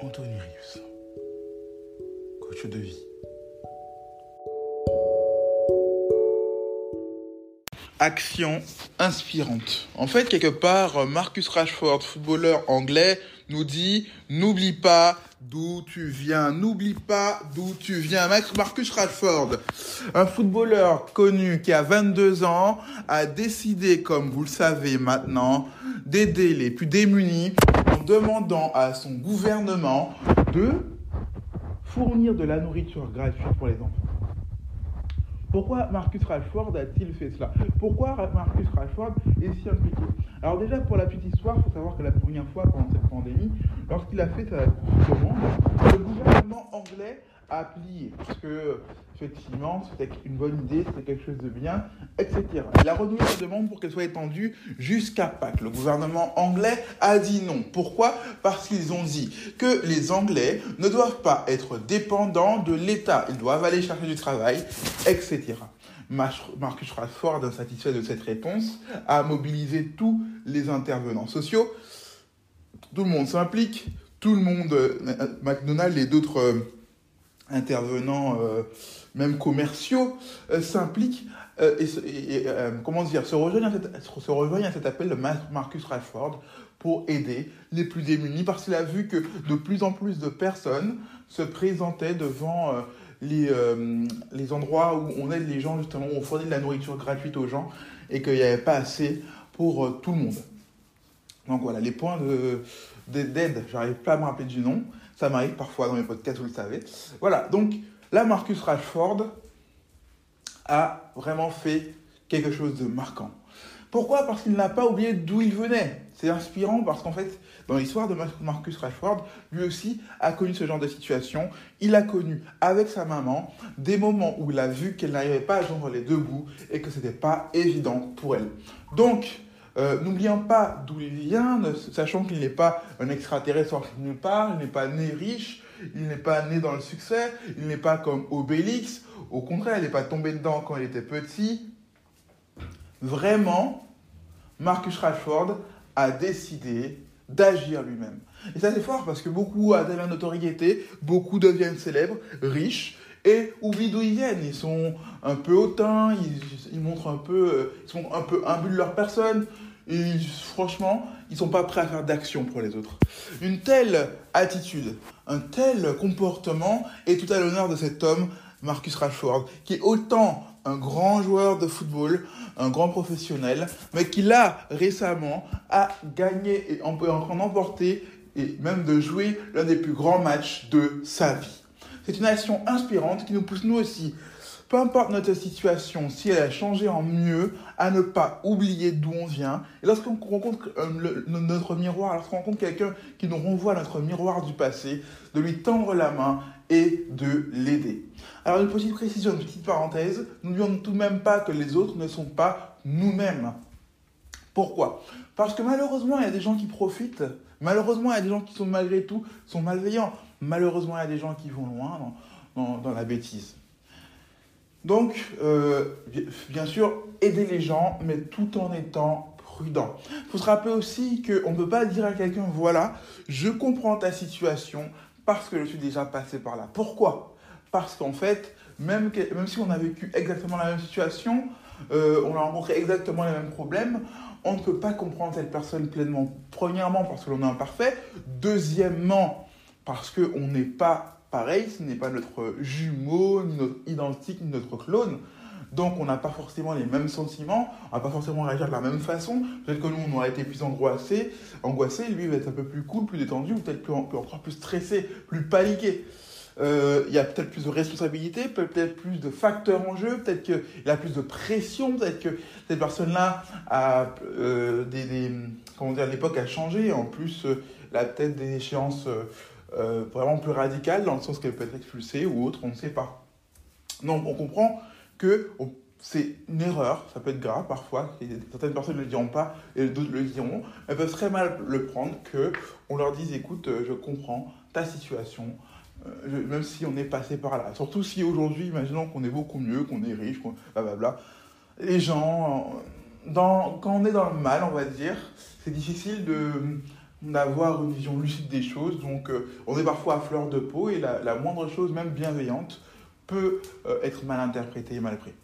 Anthony Rius, coach de vie. Action inspirante. En fait, quelque part, Marcus Rashford, footballeur anglais, nous dit n'oublie pas d'où tu viens, n'oublie pas d'où tu viens. Marcus Rashford, un footballeur connu qui a 22 ans, a décidé, comme vous le savez maintenant, d'aider les plus démunis demandant à son gouvernement de fournir de la nourriture gratuite pour les enfants. Pourquoi Marcus Rashford a-t-il fait cela? Pourquoi Marcus Rashford est si impliqué? Alors déjà, pour la petite histoire, il faut savoir que la première fois pendant cette pandémie, lorsqu'il a fait sa demande, le gouvernement anglais a plié. Parce que, effectivement, c'était une bonne idée, c'était quelque chose de bien, etc. Il a renouvelé sa demande pour qu'elle soit étendue jusqu'à Pâques. Le gouvernement anglais a dit non. Pourquoi? Parce qu'ils ont dit que les Anglais ne doivent pas être dépendants de l'État. Ils doivent aller chercher du travail, etc. Marcus Rashford, insatisfait de cette réponse, a mobilisé tous les intervenants sociaux. Tout le monde s'implique, tout le monde, McDonald's et d'autres intervenants, euh, même commerciaux, euh, s'impliquent euh, et, comment dire, se rejoignent, à cet, se à cet appel de Marcus Rashford pour aider les plus démunis parce qu'il a vu que de plus en plus de personnes se présentaient devant les, les endroits où on aide les gens, justement, où on fournit de la nourriture gratuite aux gens et qu'il n'y avait pas assez pour tout le monde. Donc voilà, les points d'aide, j'arrive pas à me rappeler du nom, ça m'arrive parfois dans mes podcasts, vous le savez. Voilà, donc là, Marcus Rashford a vraiment fait quelque chose de marquant. Pourquoi? Parce qu'il n'a pas oublié d'où il venait. C'est inspirant parce qu'en fait, dans l'histoire de Marcus Rashford, lui aussi a connu ce genre de situation. Il a connu avec sa maman des moments où il a vu qu'elle n'arrivait pas à joindre les deux bouts et que ce n'était pas évident pour elle. Donc, euh, n'oublions pas d'où il vient, sachant qu'il n'est pas un extraterrestre sorti nulle part, il n'est pas né riche, il n'est pas né dans le succès, il n'est pas comme Obélix, au contraire, il n'est pas tombé dedans quand il était petit. Vraiment, Marcus Rashford a décidé d'agir lui-même. Et ça c'est fort parce que beaucoup atteignent la notoriété, beaucoup deviennent célèbres, riches, et oublient d'où ils viennent? Ils sont un peu hautains, ils, ils montrent un peu, euh, ils sont un peu imbues de leur personne, et franchement, ils sont pas prêts à faire d'action pour les autres. Une telle attitude, un tel comportement est tout à l'honneur de cet homme, Marcus Rashford, qui est autant un grand joueur de football, un grand professionnel, mais qui là, récemment, a gagné et en en emporter et même de jouer l'un des plus grands matchs de sa vie. C'est une action inspirante qui nous pousse nous aussi peu importe notre situation, si elle a changé en mieux, à ne pas oublier d'où on vient. Et lorsqu'on rencontre euh, notre miroir, lorsqu'on rencontre quelqu'un qui nous renvoie notre miroir du passé, de lui tendre la main et de l'aider. Alors une petite précision, une petite parenthèse, n'oublions tout de même pas que les autres ne sont pas nous-mêmes. Pourquoi? Parce que malheureusement, il y a des gens qui profitent. Malheureusement, il y a des gens qui sont malgré tout sont malveillants. Malheureusement, il y a des gens qui vont loin dans la bêtise. Donc, euh, bien sûr, aider les gens, mais tout en étant prudent. Il faut se rappeler aussi qu'on ne peut pas dire à quelqu'un, voilà, je comprends ta situation parce que je suis déjà passé par là. Pourquoi? Parce qu'en fait, même, si on a vécu exactement la même situation, euh, on a rencontré exactement les mêmes problèmes, on ne peut pas comprendre cette personne pleinement. Premièrement, parce que l'on est imparfait. Deuxièmement, parce qu'on n'est pas pareil, ce n'est pas notre jumeau, ni notre identique, ni notre clone. Donc on n'a pas forcément les mêmes sentiments, on va pas forcément réagir de la même façon. Peut-être que nous, on aurait été plus angoissé, angoissé, lui va être un peu plus cool, plus détendu, ou peut-être plus, encore plus stressé, plus paniqué. Euh, il y a peut-être plus de responsabilité, peut-être plus de facteurs en jeu, peut-être qu'il a plus de pression, peut-être que cette personne-là a euh, des, comment dire, l'époque a changé, en plus, euh, la tête des échéances vraiment plus radicales, dans le sens qu'elle peut être expulsée ou autre, on ne sait pas. Donc on comprend que c'est une erreur, ça peut être grave parfois, certaines personnes ne le diront pas et d'autres le diront, elles peuvent très mal le prendre que on leur dise écoute, je comprends ta situation, euh, même si on est passé par là. Surtout si aujourd'hui, imaginons qu'on est beaucoup mieux, qu'on est riche, qu'on blablabla. Les gens, euh, quand on est dans le mal, on va dire, c'est difficile de d'avoir une vision lucide des choses. Donc, euh, on est parfois à fleur de peau et la, la moindre chose, même bienveillante, peut être mal interprétée et mal prise.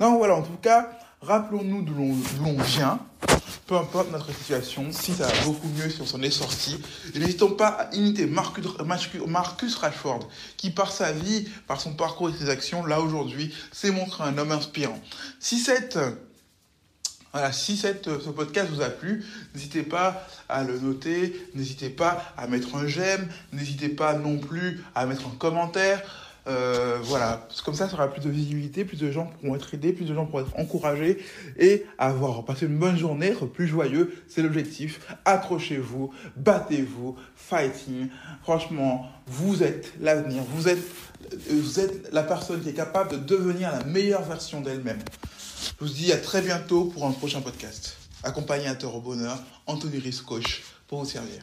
Donc voilà, en tout cas, rappelons-nous d'où l'on vient, peu importe notre situation, si ça va beaucoup mieux, si on s'en est sorti. Et n'hésitons pas à imiter Marcus, Marcus Rashford, qui par sa vie, par son parcours et ses actions, là aujourd'hui, s'est montré un homme inspirant. Si cette voilà, si cette, ce podcast vous a plu, n'hésitez pas à le noter, n'hésitez pas à mettre un j'aime, n'hésitez pas non plus à mettre un commentaire. Euh, voilà, comme ça, ça aura plus de visibilité, plus de gens pourront être aidés, plus de gens pourront être encouragés et avoir passé une bonne journée, être plus joyeux. C'est l'objectif. Accrochez-vous, battez-vous, fighting. Franchement, vous êtes l'avenir. Vous êtes, vous êtes la personne qui est capable de devenir la meilleure version d'elle-même. Je vous dis à très bientôt pour un prochain podcast. Accompagnateur au bonheur, Anthony Riscoche, pour vous servir.